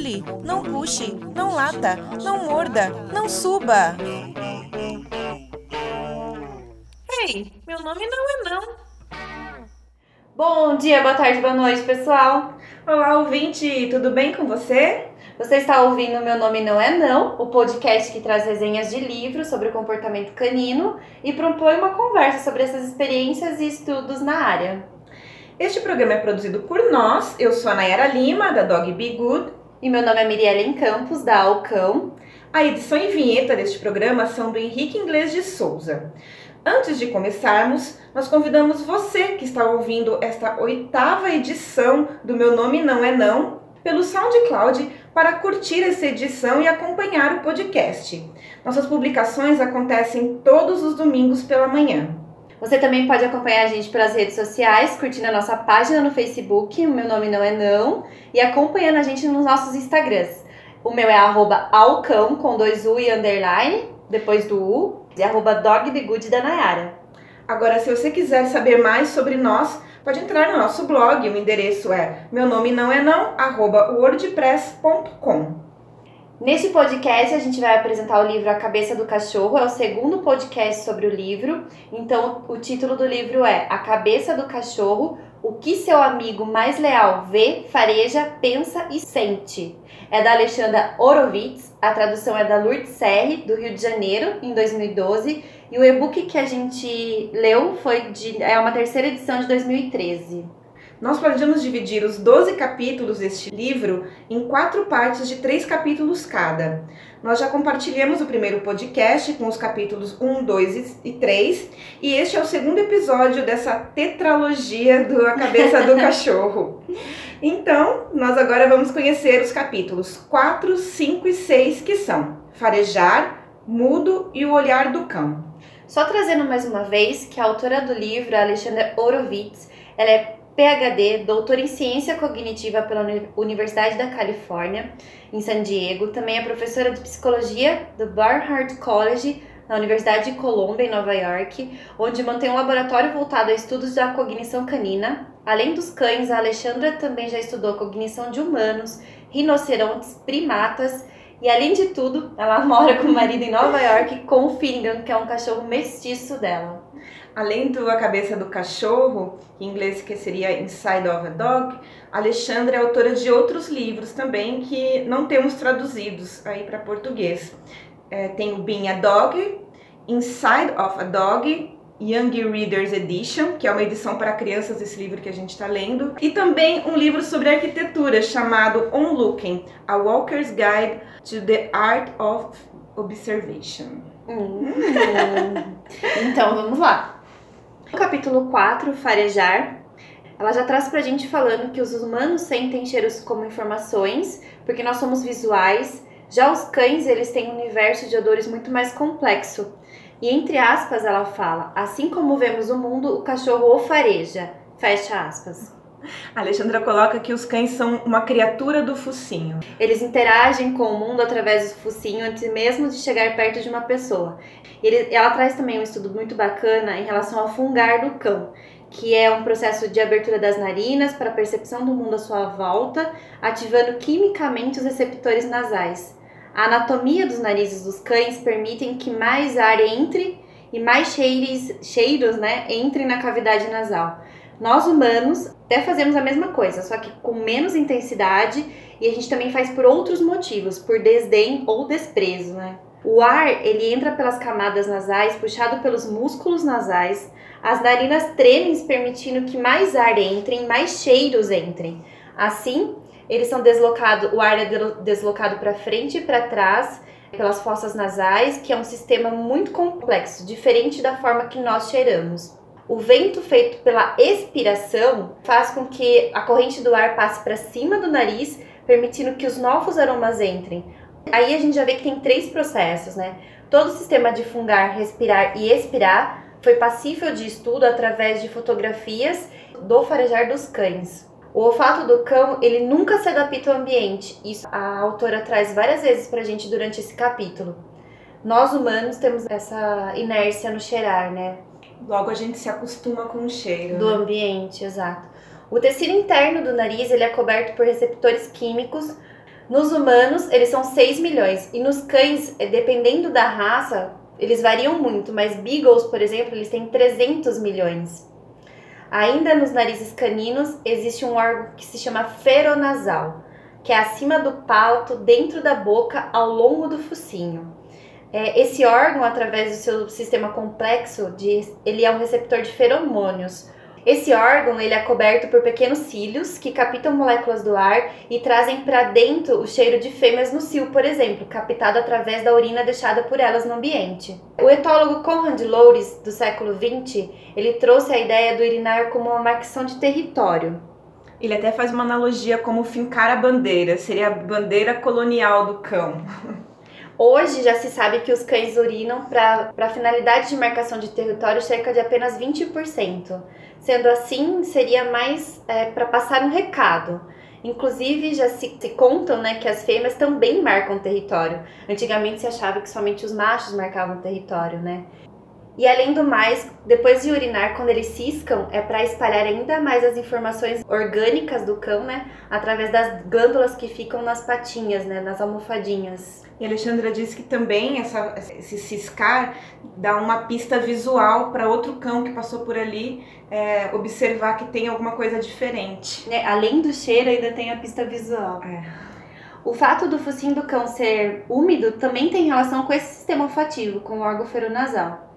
pule, não puxe, não lata, não morda, não suba. Ei, meu nome não é não. Bom dia, boa tarde, boa noite, pessoal. Olá, ouvinte, tudo bem com você? Você está ouvindo Meu Nome Não É Não, o podcast que traz resenhas de livros sobre o comportamento canino e propõe uma conversa sobre essas experiências e estudos na área. Este programa é produzido por nós. Eu sou a Nayara Lima, da Dog Be Good. E meu nome é Miriellen Campos, da Alcão. A edição e vinheta deste programa são do Henrique Inglês de Souza. Antes de começarmos, nós convidamos você que está ouvindo esta oitava edição do Meu Nome Não É Não pelo SoundCloud para curtir essa edição e acompanhar o podcast. Nossas publicações acontecem todos os domingos pela manhã. Você também pode acompanhar a gente pelas redes sociais, curtindo a nossa página no Facebook, o meu nome não é não, e acompanhando a gente nos nossos Instagrams. O meu é arroba alcão, com dois U e underline, depois do U, e arroba dogthegood da Nayara. Agora, se você quiser saber mais sobre nós, pode entrar no nosso blog, o endereço é meu nome não é não, arroba wordpress.com. Neste podcast a gente vai apresentar o livro A Cabeça do Cachorro, é o segundo podcast sobre o livro. Então o título do livro é A Cabeça do Cachorro, o que seu amigo mais leal vê, fareja, pensa e sente. É da Alexandra Horowitz, a tradução é da Lourdes Serre, do Rio de Janeiro, em 2012 e o e-book que a gente leu foi de, é uma terceira edição de 2013. Nós planejamos dividir os 12 capítulos deste livro em quatro partes de três capítulos cada. Nós já compartilhamos o primeiro podcast com os capítulos 1, 2 e 3, e este é o segundo episódio dessa tetralogia do A Cabeça do Cachorro. Então, nós agora vamos conhecer os capítulos 4, 5 e 6, que são Farejar, Mudo e o Olhar do Cão. Só trazendo mais uma vez que a autora do livro, a Alexandra Horowitz, ela é PhD, doutora em ciência cognitiva pela Universidade da Califórnia, em San Diego. Também é professora de psicologia do Barnard College, na Universidade de Colômbia, em Nova York, onde mantém um laboratório voltado a estudos da cognição canina. Além dos cães, a Alexandra também já estudou cognição de humanos, rinocerontes, primatas e além de tudo, ela mora com o marido em Nova York com o Finnegan, que é um cachorro mestiço dela. Além do A Cabeça do Cachorro, em inglês que seria Inside of a Dog, Alexandra é autora de outros livros também que não temos traduzidos aí para português. É, tem o Being a Dog, Inside of a Dog Young Readers Edition, que é uma edição para crianças esse livro que a gente está lendo, e também um livro sobre arquitetura chamado On Looking: A Walker's Guide to the Art of Observation. Hum. então vamos lá. No capítulo 4, Farejar, ela já traz pra gente falando que os humanos sentem cheiros como informações, porque nós somos visuais. Já os cães, eles têm um universo de odores muito mais complexo. E entre aspas ela fala: assim como vemos o mundo, o cachorro o fareja. Fecha aspas. A Alexandra coloca que os cães são uma criatura do focinho. Eles interagem com o mundo através do focinho antes mesmo de chegar perto de uma pessoa. Ele, ela traz também um estudo muito bacana em relação ao fungar do cão, que é um processo de abertura das narinas para a percepção do mundo à sua volta, ativando quimicamente os receptores nasais. A anatomia dos narizes dos cães permitem que mais ar entre e mais cheiros, cheiros né, entrem na cavidade nasal. Nós humanos até fazemos a mesma coisa, só que com menos intensidade e a gente também faz por outros motivos, por desdém ou desprezo, né? O ar, ele entra pelas camadas nasais, puxado pelos músculos nasais. As narinas tremem, permitindo que mais ar entre mais cheiros entrem. Assim, eles são deslocados, o ar é deslocado para frente e para trás pelas fossas nasais, que é um sistema muito complexo, diferente da forma que nós cheiramos. O vento feito pela expiração faz com que a corrente do ar passe para cima do nariz, permitindo que os novos aromas entrem. Aí a gente já vê que tem três processos, né? Todo o sistema de fungar, respirar e expirar foi passível de estudo através de fotografias do farejar dos cães. O olfato do cão, ele nunca se adapta ao ambiente. Isso a autora traz várias vezes pra gente durante esse capítulo. Nós humanos temos essa inércia no cheirar, né? Logo a gente se acostuma com o cheiro. Do né? ambiente, exato. O tecido interno do nariz, ele é coberto por receptores químicos Nos humanos, eles são 6 milhões. E nos cães, eh, dependendo da raça, eles variam muito. Mas beagles, por exemplo, eles têm 300 milhões. Ainda nos narizes caninos, existe um órgão que se chama feronasal, que é acima do palato, dentro da boca, ao longo do focinho. É, esse órgão, através do seu sistema complexo, de, ele é um receptor de feromônios. Esse órgão ele é coberto por pequenos cílios que captam moléculas do ar e trazem para dentro o cheiro de fêmeas no cio, por exemplo, captado através da urina deixada por elas no ambiente. O etólogo Conrad Loures, do século XX, ele trouxe a ideia do urinar como uma marcação de território. Ele até faz uma analogia como fincar a bandeira, seria a bandeira colonial do cão. Hoje já se sabe que os cães urinam para finalidade de marcação de território cerca de apenas 20%. Sendo assim, seria mais é, para passar um recado. Inclusive, já se, se, contam né, que as fêmeas também marcam território. Antigamente se achava que somente os machos marcavam território, né? E além do mais, depois de urinar, quando eles ciscam, é para espalhar ainda mais as informações orgânicas do cão, né? Através das glândulas que ficam nas patinhas, né? Nas almofadinhas. E Alexandra disse que também essa, esse ciscar dá uma pista visual para outro cão que passou por ali é, observar que tem alguma coisa diferente. É, além do cheiro, ainda tem a pista visual. É. O fato do focinho do cão ser úmido também tem relação com esse sistema olfativo, com o órgão feronasal.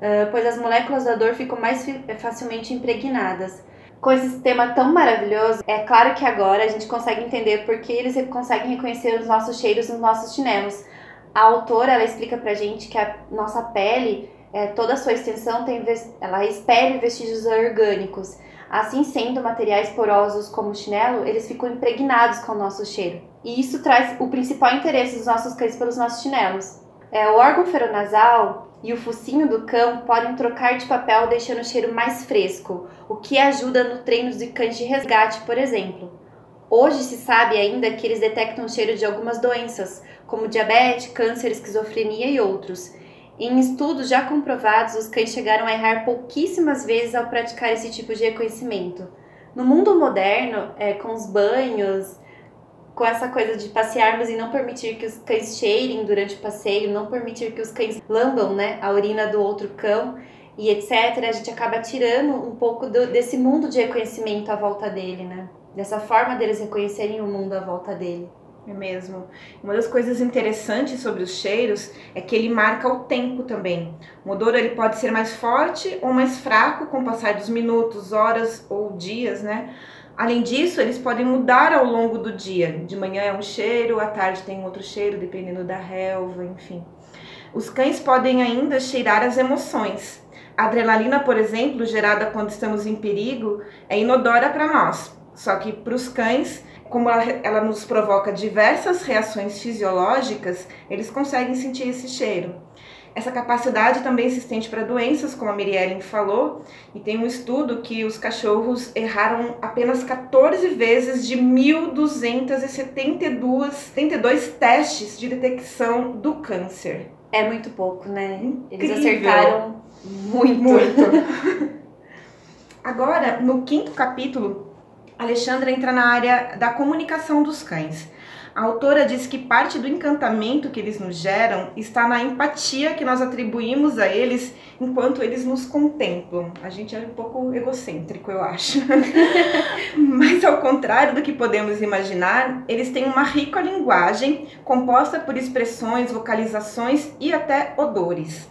Uh, pois as moléculas da dor ficam mais facilmente impregnadas. Com esse sistema tão maravilhoso, é claro que agora a gente consegue entender por que eles conseguem reconhecer os nossos cheiros nos nossos chinelos. A autora ela explica pra gente que a nossa pele, é, toda a sua extensão, tem, ela espelha vestígios orgânicos. Assim sendo, materiais porosos como o chinelo, eles ficam impregnados com o nosso cheiro. E isso traz o principal interesse dos nossos cães pelos nossos chinelos. É, o órgão feronasal e o focinho do cão podem trocar de papel deixando o cheiro mais fresco, o que ajuda no treino de cães de resgate, por exemplo. Hoje se sabe ainda que eles detectam o cheiro de algumas doenças, como diabetes, câncer, esquizofrenia e outros. Em estudos já comprovados, os cães chegaram a errar pouquíssimas vezes ao praticar esse tipo de reconhecimento. No mundo moderno, é, com os banhos, com essa coisa de passearmos e não permitir que os cães cheirem durante o passeio, não permitir que os cães lambam né, a urina do outro cão e etc., a gente acaba tirando um pouco do, desse mundo de reconhecimento à volta dele, né? Dessa forma deles reconhecerem o mundo à volta dele. É mesmo. Uma das coisas interessantes sobre os cheiros é que ele marca o tempo também. O odor ele pode ser mais forte ou mais fraco com o passar dos minutos, horas ou dias, né? Além disso, eles podem mudar ao longo do dia. De manhã é um cheiro, à tarde tem outro cheiro, dependendo da relva, enfim. Os cães podem ainda cheirar as emoções. A adrenalina, por exemplo, gerada quando estamos em perigo, é inodora para nós. Só que para os cães, como ela, ela nos provoca diversas reações fisiológicas, eles conseguem sentir esse cheiro. Essa capacidade também se estende para doenças, como a Mirielle falou, e tem um estudo que os cachorros erraram apenas 14 vezes de 1.272 testes de detecção do câncer. É muito pouco, né? Incrível. Eles acertaram muito. Muito. Agora, no quinto capítulo, Alexandra entra na área da comunicação dos cães. A autora diz que parte do encantamento que eles nos geram está na empatia que nós atribuímos a eles enquanto eles nos contemplam. A gente é um pouco egocêntrico, eu acho. Mas ao contrário do que podemos imaginar, eles têm uma rica linguagem composta por expressões, vocalizações e até odores.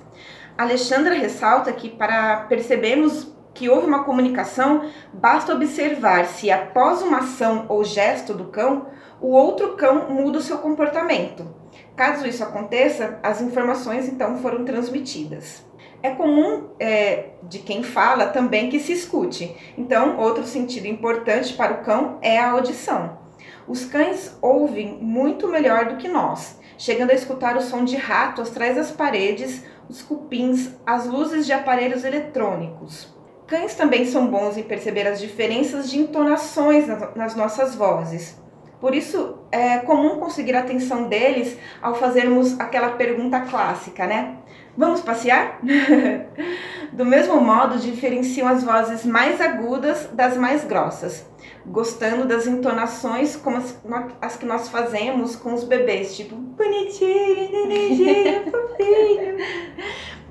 Alexandra ressalta que para percebermos que houve uma comunicação, basta observar se após uma ação ou gesto do cão, o outro cão muda o seu comportamento. Caso isso aconteça, as informações então foram transmitidas. É comum é, de quem fala também que se escute. Então, outro sentido importante para o cão é a audição. Os cães ouvem muito melhor do que nós, chegando a escutar o som de rato atrás das paredes, os cupins, as luzes de aparelhos eletrônicos. Cães também são bons em perceber as diferenças de entonações nas nossas vozes. Por isso é comum conseguir a atenção deles ao fazermos aquela pergunta clássica, né? Vamos passear? Do mesmo modo, diferenciam as vozes mais agudas das mais grossas, gostando das entonações como as, as que nós fazemos com os bebês, tipo bonitinho, bonitinho, fofinho.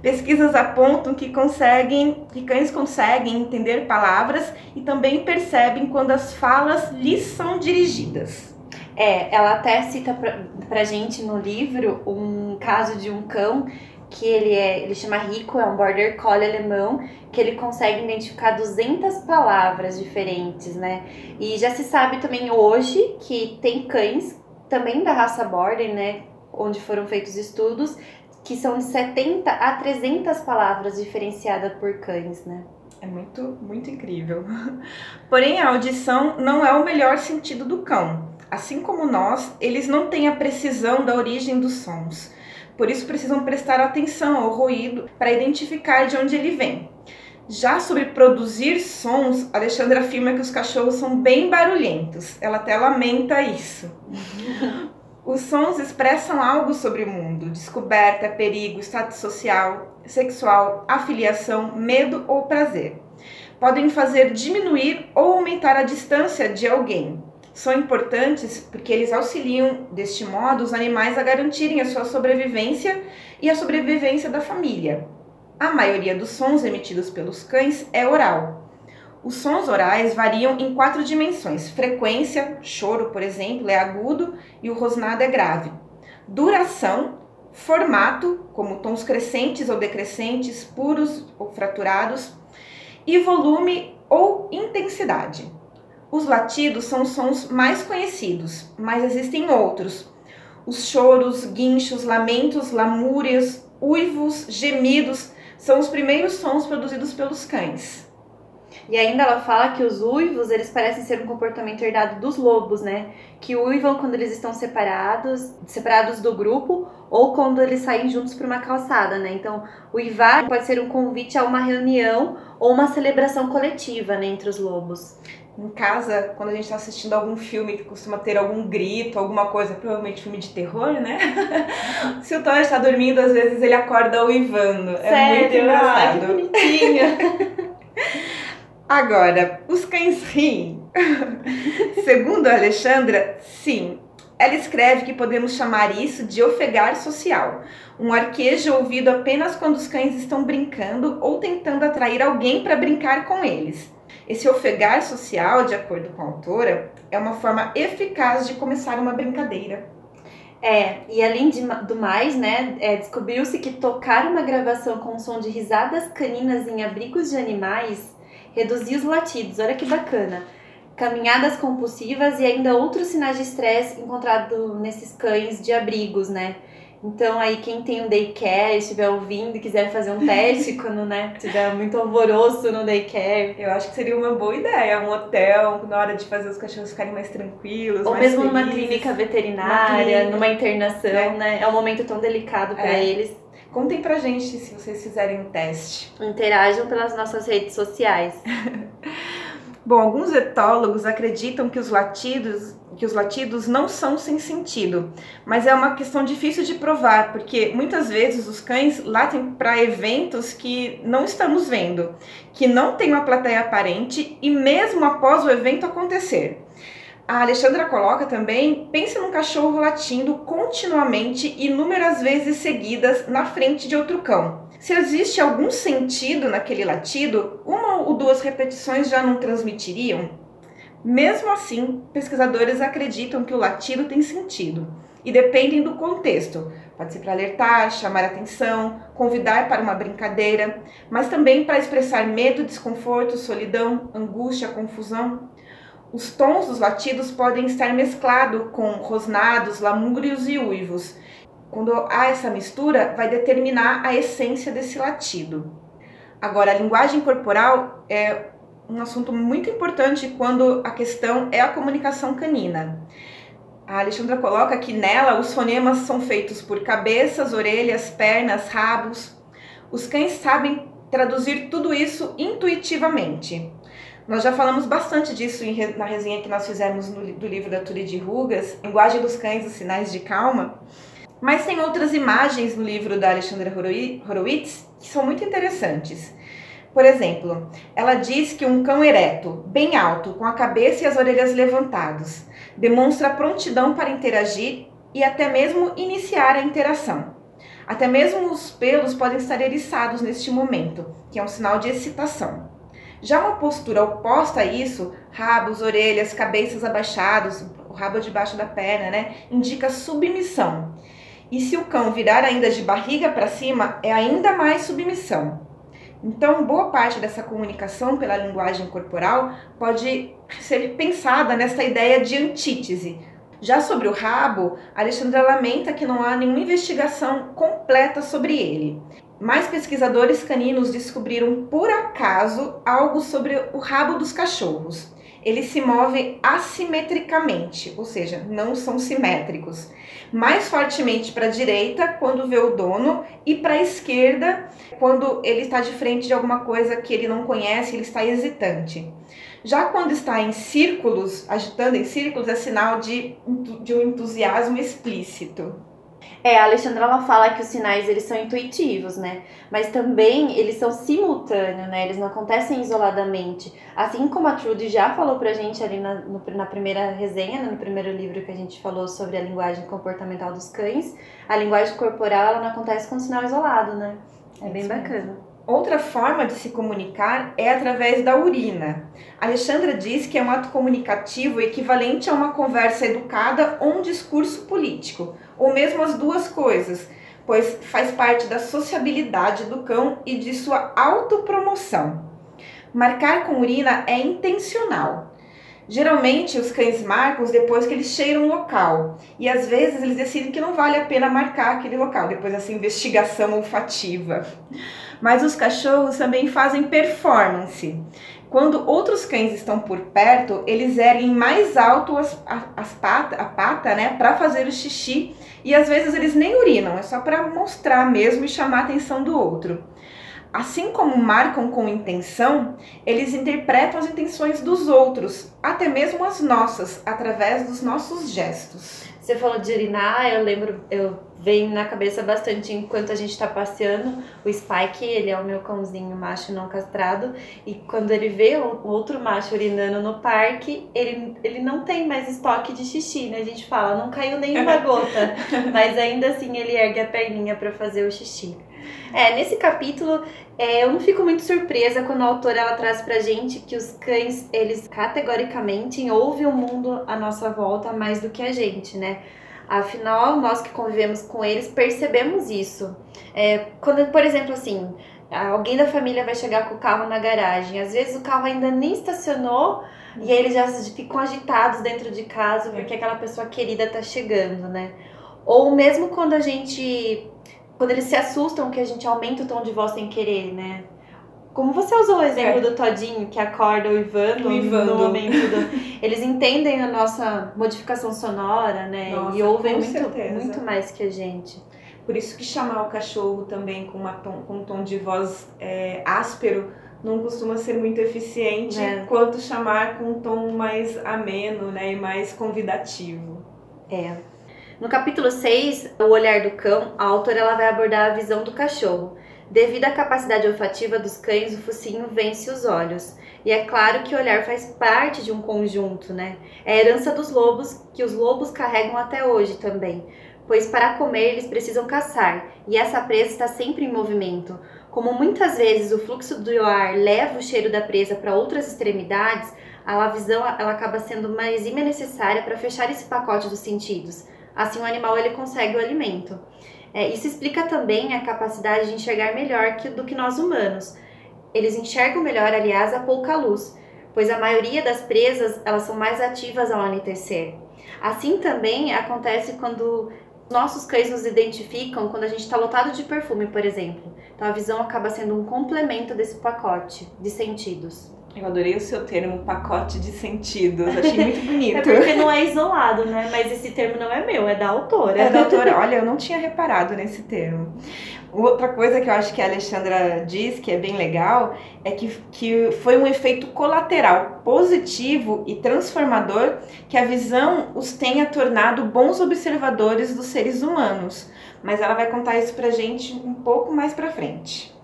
Pesquisas apontam que conseguem, que cães conseguem entender palavras e também percebem quando as falas lhes são dirigidas. É, ela até cita pra, pra gente no livro um caso de um cão que ele é, ele chama Rico, é um border collie alemão, que ele consegue identificar 200 palavras diferentes, né? E já se sabe também hoje que tem cães também da raça border, né, onde foram feitos estudos que são de 70 a 300 palavras diferenciadas por cães, né? É muito, muito incrível. Porém, a audição não é o melhor sentido do cão. Assim como nós, eles não têm a precisão da origem dos sons. Por isso, precisam prestar atenção ao ruído para identificar de onde ele vem. Já sobre produzir sons, Alexandra afirma que os cachorros são bem barulhentos. Ela até lamenta isso. Os sons expressam algo sobre o mundo: descoberta, perigo, status social, sexual, afiliação, medo ou prazer. Podem fazer diminuir ou aumentar a distância de alguém. São importantes porque eles auxiliam, deste modo, os animais a garantirem a sua sobrevivência e a sobrevivência da família. A maioria dos sons emitidos pelos cães é oral, os sons orais variam em quatro dimensões: frequência, choro, por exemplo, é agudo e o rosnado é grave. Duração, formato, como tons crescentes ou decrescentes, puros ou fraturados, e volume ou intensidade. Os latidos são sons mais conhecidos, mas existem outros. Os choros, guinchos, lamentos, lamúrias, uivos, gemidos são os primeiros sons produzidos pelos cães. E ainda ela fala que os uivos, eles parecem ser um comportamento herdado dos lobos, né? Que uivam quando eles estão separados, separados do grupo ou quando eles saem juntos para uma calçada, né? Então, uivar pode ser um convite a uma reunião ou uma celebração coletiva, né, entre os lobos. Em casa, quando a gente está assistindo algum filme que costuma ter algum grito, alguma coisa, provavelmente filme de terror, né? Se o Thor está dormindo, às vezes ele acorda uivando. Sério? É muito engraçado. Ai, que bonitinho. Agora, os cães riem. Segundo a Alexandra, sim. Ela escreve que podemos chamar isso de ofegar social, um arquejo ouvido apenas quando os cães estão brincando ou tentando atrair alguém para brincar com eles. Esse ofegar social, de acordo com a autora, é uma forma eficaz de começar uma brincadeira. É, e além de, do mais, né, é, descobriu-se que tocar uma gravação com som de risadas caninas em abrigos de animais reduzir os latidos, olha que bacana. Caminhadas compulsivas e ainda outros sinais de estresse encontrados nesses cães de abrigos, né? Então aí quem tem um daycare, estiver ouvindo e quiser fazer um teste quando, né, tiver muito alvoroço no daycare. Eu acho que seria uma boa ideia, um hotel, na hora de fazer os cachorros ficarem mais tranquilos, Ou mais mesmo felizes. numa clínica veterinária, clínica. numa internação, é. né? É um momento tão delicado para é. eles. Contem pra gente se vocês fizerem um teste. Interajam pelas nossas redes sociais. Bom, alguns etólogos acreditam que os latidos que os latidos não são sem sentido, mas é uma questão difícil de provar, porque muitas vezes os cães latem para eventos que não estamos vendo, que não tem uma plateia aparente e mesmo após o evento acontecer. A Alexandra coloca também, pense num cachorro latindo continuamente inúmeras vezes seguidas na frente de outro cão. Se existe algum sentido naquele latido, uma ou duas repetições já não transmitiriam? Mesmo assim, pesquisadores acreditam que o latido tem sentido e dependem do contexto. Pode ser para alertar, chamar atenção, convidar para uma brincadeira, mas também para expressar medo, desconforto, solidão, angústia, confusão. Os tons dos latidos podem estar mesclados com rosnados, lamúrios e uivos. Quando há essa mistura, vai determinar a essência desse latido. Agora, a linguagem corporal é um assunto muito importante quando a questão é a comunicação canina. A Alexandra coloca que nela os fonemas são feitos por cabeças, orelhas, pernas, rabos. Os cães sabem traduzir tudo isso intuitivamente. Nós já falamos bastante disso na resenha que nós fizemos no, do livro da Turi de Rugas, Linguagem dos Cães, os Sinais de Calma. Mas tem outras imagens no livro da Alexandra Horowitz que são muito interessantes. Por exemplo, ela diz que um cão ereto, bem alto, com a cabeça e as orelhas levantados, demonstra prontidão para interagir e até mesmo iniciar a interação. Até mesmo os pelos podem estar eriçados neste momento, que é um sinal de excitação. Já uma postura oposta a isso, rabos, orelhas, cabeças abaixados, o rabo debaixo da perna, né, indica submissão. E se o cão virar ainda de barriga para cima, é ainda mais submissão. Então, boa parte dessa comunicação pela linguagem corporal pode ser pensada nessa ideia de antítese. Já sobre o rabo, Alexandra lamenta que não há nenhuma investigação completa sobre ele. Mais pesquisadores caninos descobriram por acaso algo sobre o rabo dos cachorros. Eles se movem assimetricamente, ou seja, não são simétricos. Mais fortemente para a direita quando vê o dono e para a esquerda quando ele está de frente de alguma coisa que ele não conhece, ele está hesitante. Já quando está em círculos, agitando em círculos, é sinal de, de um entusiasmo explícito. É, a Alexandra ela fala que os sinais eles são intuitivos, né? Mas também eles são simultâneos, né? Eles não acontecem isoladamente. Assim como a Trudy já falou pra gente ali na, no, na primeira resenha, né? no primeiro livro que a gente falou sobre a linguagem comportamental dos cães, a linguagem corporal ela não acontece com sinal isolado, né? É bem bacana. Outra forma de se comunicar é através da urina. Alexandra diz que é um ato comunicativo equivalente a uma conversa educada ou um discurso político, ou mesmo as duas coisas, pois faz parte da sociabilidade do cão e de sua autopromoção. Marcar com urina é intencional. Geralmente os cães marcam depois que eles cheiram o local. E às vezes eles decidem que não vale a pena marcar aquele local, depois dessa investigação olfativa. Mas os cachorros também fazem performance. Quando outros cães estão por perto, eles erguem mais alto as, as pata, a pata, né, para fazer o xixi. E às vezes eles nem urinam, é só para mostrar mesmo e chamar a atenção do outro. Assim como marcam com intenção, eles interpretam as intenções dos outros, até mesmo as nossas, através dos nossos gestos. Você falou de urinar, eu lembro, eu vem na cabeça bastante enquanto a gente está passeando. O Spike, ele é o meu cãozinho macho não castrado, e quando ele vê o outro macho urinando no parque, ele, ele não tem mais estoque de xixi, né? A gente fala, não caiu nenhuma gota, mas ainda assim ele ergue a perninha para fazer o xixi. É, nesse capítulo, é, eu não fico muito surpresa quando a autora ela traz pra gente que os cães, eles categoricamente ouvem o mundo à nossa volta mais do que a gente, né? Afinal, nós que convivemos com eles percebemos isso. É, quando, por exemplo, assim, alguém da família vai chegar com o carro na garagem, às vezes o carro ainda nem estacionou e aí eles já ficam agitados dentro de casa porque aquela pessoa querida tá chegando, né? Ou mesmo quando a gente. Quando eles se assustam que a gente aumenta o tom de voz sem querer, né? Como você usou o exemplo é. do Todinho, que acorda o Ivando, o Ivando. no momento do... Eles entendem a nossa modificação sonora, né? Nossa, e ouvem muito, muito mais que a gente. Por isso que chamar o cachorro também com, tom, com um tom de voz é, áspero não costuma ser muito eficiente, é. quanto chamar com um tom mais ameno né, e mais convidativo. É. No capítulo 6, O Olhar do Cão, a autora ela vai abordar a visão do cachorro. Devido à capacidade olfativa dos cães, o focinho vence os olhos. E é claro que o olhar faz parte de um conjunto, né? É a herança dos lobos que os lobos carregam até hoje também, pois para comer eles precisam caçar, e essa presa está sempre em movimento. Como muitas vezes o fluxo do ar leva o cheiro da presa para outras extremidades, a visão ela acaba sendo uma exímia necessária para fechar esse pacote dos sentidos. Assim o animal ele consegue o alimento. É, isso explica também a capacidade de enxergar melhor que, do que nós humanos. Eles enxergam melhor, aliás, a pouca luz, pois a maioria das presas elas são mais ativas ao anoitecer. Assim também acontece quando nossos cães nos identificam quando a gente está lotado de perfume, por exemplo. Então a visão acaba sendo um complemento desse pacote de sentidos. Eu adorei o seu termo, pacote de sentidos. Achei muito bonito. é porque não é isolado, né? Mas esse termo não é meu, é da autora. É da autora. Olha, eu não tinha reparado nesse termo. Outra coisa que eu acho que a Alexandra diz que é bem legal é que, que foi um efeito colateral positivo e transformador que a visão os tenha tornado bons observadores dos seres humanos. Mas ela vai contar isso pra gente um pouco mais pra frente.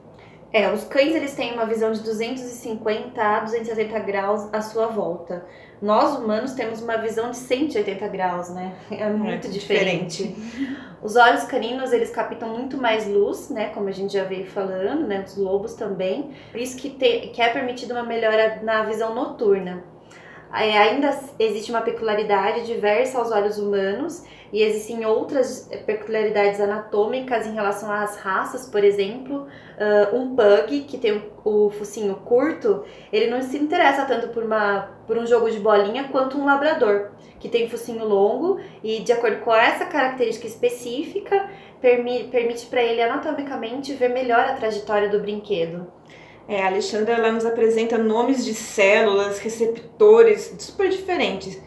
É, os cães eles têm uma visão de 250 a 270 graus à sua volta. Nós humanos temos uma visão de 180 graus, né? É muito é, diferente. diferente. Os olhos caninos eles captam muito mais luz, né? Como a gente já veio falando, né? Os lobos também. Por isso que, te, que é permitido uma melhora na visão noturna. É, ainda existe uma peculiaridade diversa aos olhos humanos e existem outras peculiaridades anatômicas em relação às raças, por exemplo, uh, um pug que tem o, o, focinho curto, ele não se interessa tanto por, uma, por um jogo de bolinha quanto um labrador, que tem focinho longo e de acordo com essa característica específica, permi, permite para ele anatomicamente ver melhor a trajetória do brinquedo. É, a Alexandra ela nos apresenta nomes de células, receptores super diferentes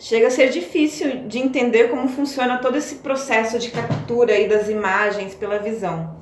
chega a ser difícil de entender como funciona todo esse processo de captura aí das imagens pela visão.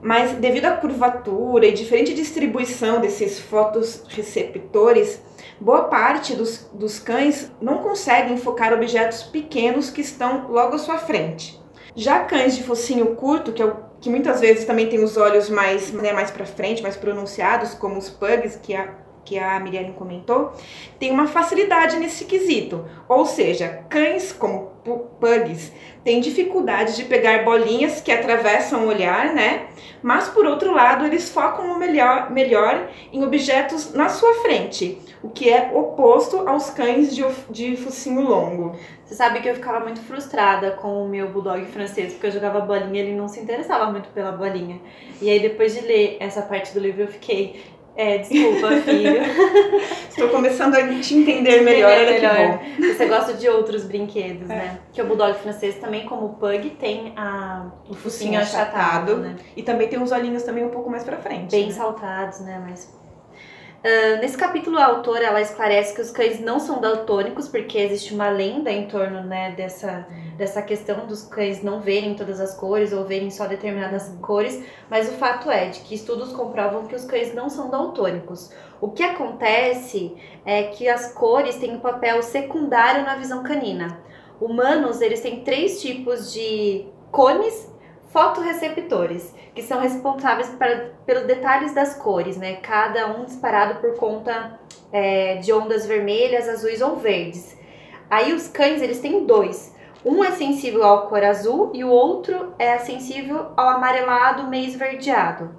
Mas devido à curvatura e diferente distribuição desses fotorreceptores, boa parte dos, dos cães não conseguem focar objetos pequenos que estão logo à sua frente. Já cães de focinho curto, que, é o, que muitas vezes também têm os olhos mais, né, mais para frente, mais pronunciados, como os pugs, que a que a Miriam comentou, tem uma facilidade nesse quesito. Ou seja, cães como pugs têm dificuldade de pegar bolinhas que atravessam o olhar, né? Mas por outro lado, eles focam melhor, melhor em objetos na sua frente, o que é oposto aos cães de, de focinho longo. Você sabe que eu ficava muito frustrada com o meu bulldog francês, porque eu jogava bolinha e ele não se interessava muito pela bolinha. E aí, depois de ler essa parte do livro, eu fiquei, é, desculpa, filho. Estou começando a te entender melhor, olha melhor. que bom. Você gosta de outros brinquedos, é. né? Que o Bulldog francês também, como o Pug, tem a, o focinho achatado, achatado, né? E também tem os olhinhos também um pouco mais pra frente. Bem né? saltados, né? Mas Uh, nesse capítulo, a autora ela esclarece que os cães não são daltônicos, porque existe uma lenda em torno né, dessa, dessa questão dos cães não verem todas as cores ou verem só determinadas cores, mas o fato é de que estudos comprovam que os cães não são daltônicos. O que acontece é que as cores têm um papel secundário na visão canina. Humanos, eles têm três tipos de cones fotorreceptores, que são responsáveis para, pelos detalhes das cores, né? Cada um disparado por conta é, de ondas vermelhas, azuis ou verdes. Aí os cães, eles têm dois. Um é sensível ao cor azul e o outro é sensível ao amarelado meio esverdeado.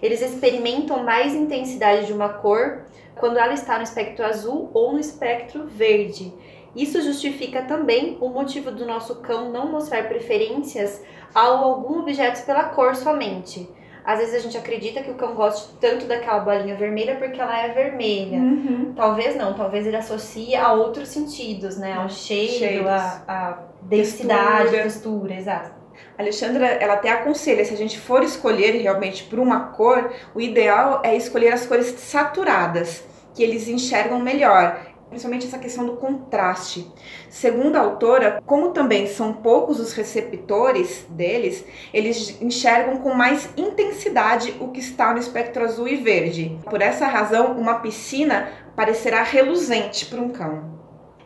Eles experimentam mais intensidade de uma cor quando ela está no espectro azul ou no espectro verde. Isso justifica também o motivo do nosso cão não mostrar preferências a algum objeto pela cor somente. Às vezes a gente acredita que o cão gosta tanto daquela bolinha vermelha porque ela é vermelha. Uhum. Talvez não, talvez ele associe a outros sentidos, né? Ao cheiro, a, a densidade, textura. textura, exato. Alexandra, ela até aconselha, se a gente for escolher realmente por uma cor, o ideal é escolher as cores saturadas, que eles enxergam melhor principalmente essa questão do contraste. Segundo a autora, como também são poucos os receptores deles, eles enxergam com mais intensidade o que está no espectro azul e verde. Por essa razão, uma piscina parecerá reluzente para um cão.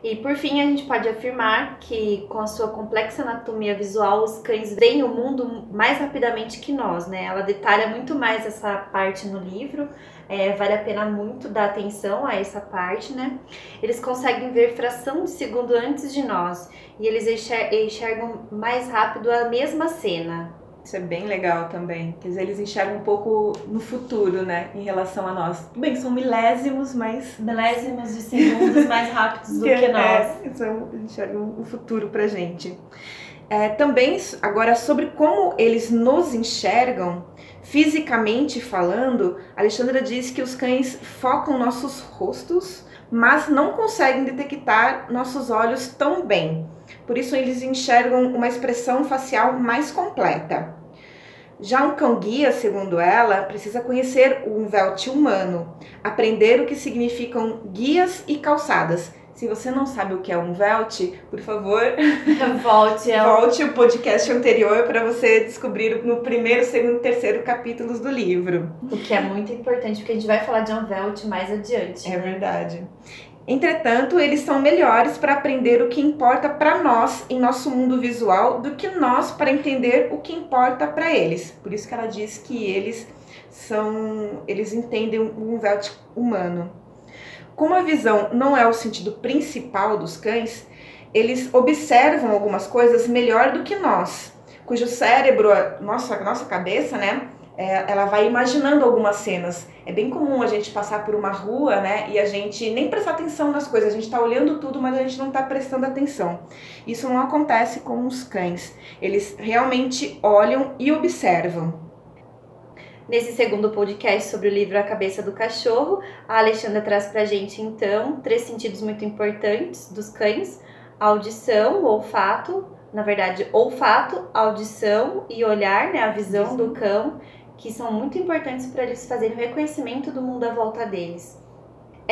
E por fim, a gente pode afirmar que com a sua complexa anatomia visual, os cães veem o mundo mais rapidamente que nós, né? Ela detalha muito mais essa parte no livro, é, vale a pena muito dar atenção a essa parte, né? Eles conseguem ver fração de segundo antes de nós e eles enxergam mais rápido a mesma cena. Isso é bem legal também. Quer dizer, eles enxergam um pouco no futuro, né? Em relação a nós. Bem, são milésimos, mas. Milésimos de segundos mais rápidos do que, que nós. É, são, enxergam o futuro pra gente. É, também, agora, sobre como eles nos enxergam, fisicamente falando, Alexandra diz que os cães focam nossos rostos, mas não conseguem detectar nossos olhos tão bem. Por isso, eles enxergam uma expressão facial mais completa. Já um cão-guia, segundo ela, precisa conhecer o Umvelt humano, aprender o que significam guias e calçadas. Se você não sabe o que é um Velt, por favor, volte, ao... volte o podcast anterior para você descobrir no primeiro, segundo e terceiro capítulos do livro. O que é muito importante, porque a gente vai falar de um Velt mais adiante. É verdade. Entretanto, eles são melhores para aprender o que importa para nós em nosso mundo visual do que nós para entender o que importa para eles. Por isso que ela diz que eles são, eles entendem um Velt humano. Como a visão não é o sentido principal dos cães, eles observam algumas coisas melhor do que nós, cujo cérebro, nossa, nossa cabeça, né, é, ela vai imaginando algumas cenas. É bem comum a gente passar por uma rua, né, e a gente nem prestar atenção nas coisas, a gente está olhando tudo, mas a gente não está prestando atenção. Isso não acontece com os cães. Eles realmente olham e observam. Nesse segundo podcast sobre o livro A Cabeça do Cachorro, a Alexandra traz pra gente então três sentidos muito importantes dos cães: audição, olfato, na verdade, olfato, audição e olhar, né, a visão do cão, que são muito importantes para eles fazerem o reconhecimento do mundo à volta deles.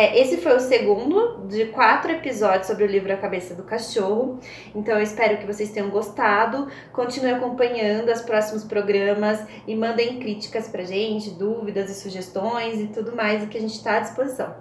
É, esse foi o segundo de quatro episódios sobre o livro A Cabeça do Cachorro. Então eu espero que vocês tenham gostado. Continue acompanhando os próximos programas e mandem críticas pra gente, dúvidas e sugestões e tudo mais que a gente está à disposição.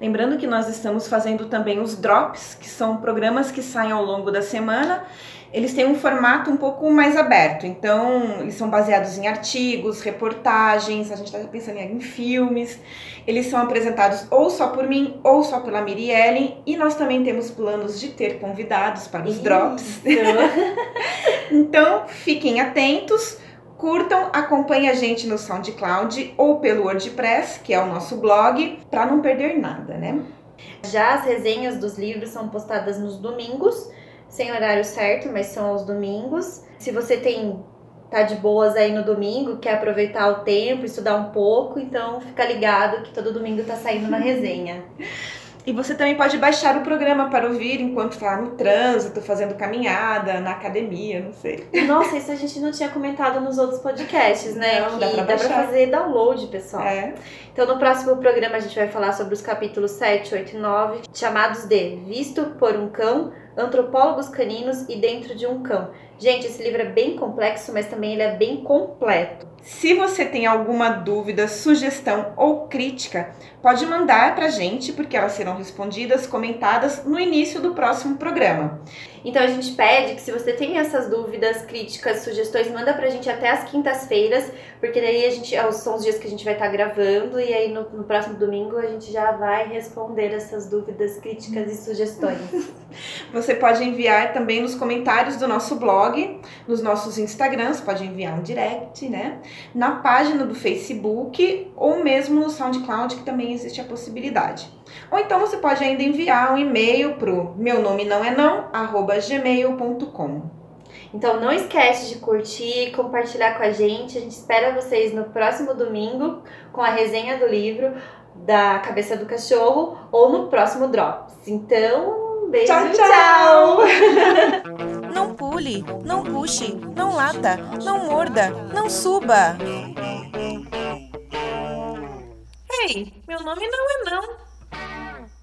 Lembrando que nós estamos fazendo também os drops, que são programas que saem ao longo da semana eles têm um formato um pouco mais aberto. Então, eles são baseados em artigos, reportagens, a gente está pensando em filmes. Eles são apresentados ou só por mim ou só pela Mirielle. E nós também temos planos de ter convidados para os Isso. drops. então, fiquem atentos. Curtam, acompanhem a gente no SoundCloud ou pelo WordPress, que é o nosso blog, para não perder nada, né? Já as resenhas dos livros são postadas nos domingos sem horário certo, mas são aos domingos. Se você tem tá de boas aí no domingo, quer aproveitar o tempo, estudar um pouco, então fica ligado que todo domingo tá saindo uma resenha. E você também pode baixar o programa para ouvir enquanto está no trânsito, fazendo caminhada, na academia, não sei. Nossa, isso a gente não tinha comentado nos outros podcasts, né? Não, que dá pra fazer download, pessoal. É. Então, no próximo programa, a gente vai falar sobre os capítulos 7, 8 e 9, chamados de Visto por um Cão, Antropólogos Caninos e Dentro de um Cão. Gente, esse livro é bem complexo, mas também ele é bem completo. Se você tem alguma dúvida, sugestão ou crítica, pode mandar para a gente, porque elas serão respondidas, comentadas no início do próximo programa. Então a gente pede que se você tem essas dúvidas, críticas, sugestões, manda pra gente até as quintas-feiras, porque daí a gente são os dias que a gente vai estar tá gravando e aí no, no, próximo domingo a gente já vai responder essas dúvidas, críticas e sugestões. Você pode enviar também nos comentários do nosso blog, nos nossos Instagrams, pode enviar um direct, né? Na página do Facebook ou mesmo no SoundCloud, que também existe a possibilidade. Ou então você pode ainda enviar um e-mail pro meu nome não é não, arroba gmail.com. Então não esquece de curtir, compartilhar com a gente. A gente espera vocês no próximo domingo com a resenha do livro da Cabeça do Cachorro ou no próximo Drops. Então, beijo, tchau! tchau. não pule, não puxe, não lata, não morda, não suba. Ei, meu nome não é não. Yeah.